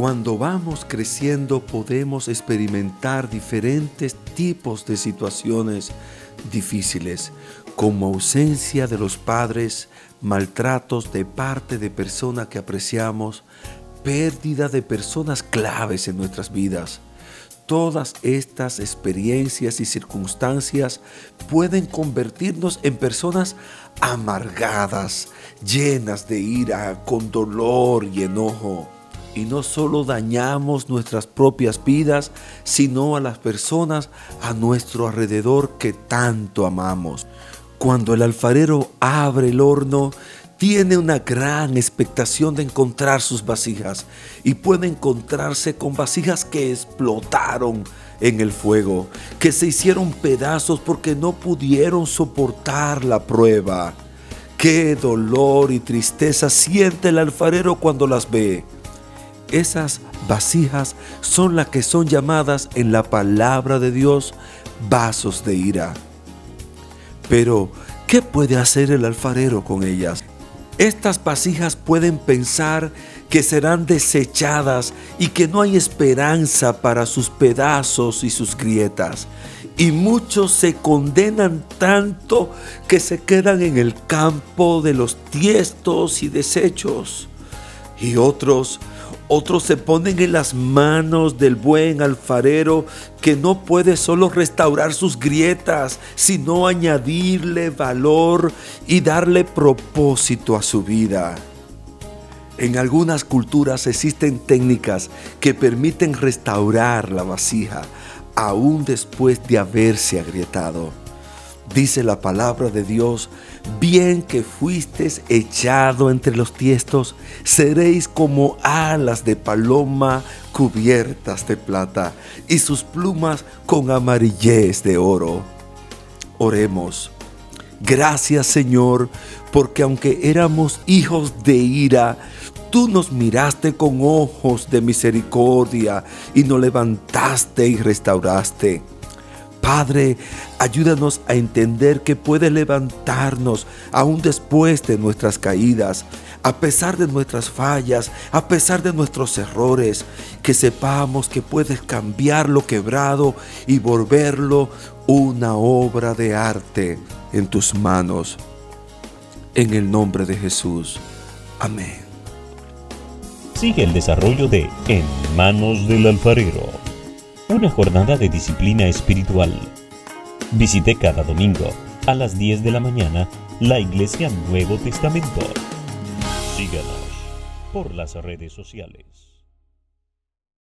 Cuando vamos creciendo podemos experimentar diferentes tipos de situaciones difíciles, como ausencia de los padres, maltratos de parte de personas que apreciamos, pérdida de personas claves en nuestras vidas. Todas estas experiencias y circunstancias pueden convertirnos en personas amargadas, llenas de ira, con dolor y enojo y no solo dañamos nuestras propias vidas, sino a las personas a nuestro alrededor que tanto amamos. Cuando el alfarero abre el horno, tiene una gran expectación de encontrar sus vasijas y puede encontrarse con vasijas que explotaron en el fuego, que se hicieron pedazos porque no pudieron soportar la prueba. Qué dolor y tristeza siente el alfarero cuando las ve. Esas vasijas son las que son llamadas en la palabra de Dios vasos de ira. Pero, ¿qué puede hacer el alfarero con ellas? Estas vasijas pueden pensar que serán desechadas y que no hay esperanza para sus pedazos y sus grietas. Y muchos se condenan tanto que se quedan en el campo de los tiestos y desechos. Y otros otros se ponen en las manos del buen alfarero que no puede solo restaurar sus grietas, sino añadirle valor y darle propósito a su vida. En algunas culturas existen técnicas que permiten restaurar la vasija aún después de haberse agrietado. Dice la palabra de Dios, bien que fuisteis echado entre los tiestos, seréis como alas de paloma cubiertas de plata y sus plumas con amarillez de oro. Oremos. Gracias Señor, porque aunque éramos hijos de ira, tú nos miraste con ojos de misericordia y nos levantaste y restauraste. Padre, ayúdanos a entender que puedes levantarnos aún después de nuestras caídas, a pesar de nuestras fallas, a pesar de nuestros errores, que sepamos que puedes cambiar lo quebrado y volverlo una obra de arte en tus manos. En el nombre de Jesús. Amén. Sigue el desarrollo de En manos del alfarero una jornada de disciplina espiritual. Visite cada domingo a las 10 de la mañana la Iglesia Nuevo Testamento. Síganos por las redes sociales.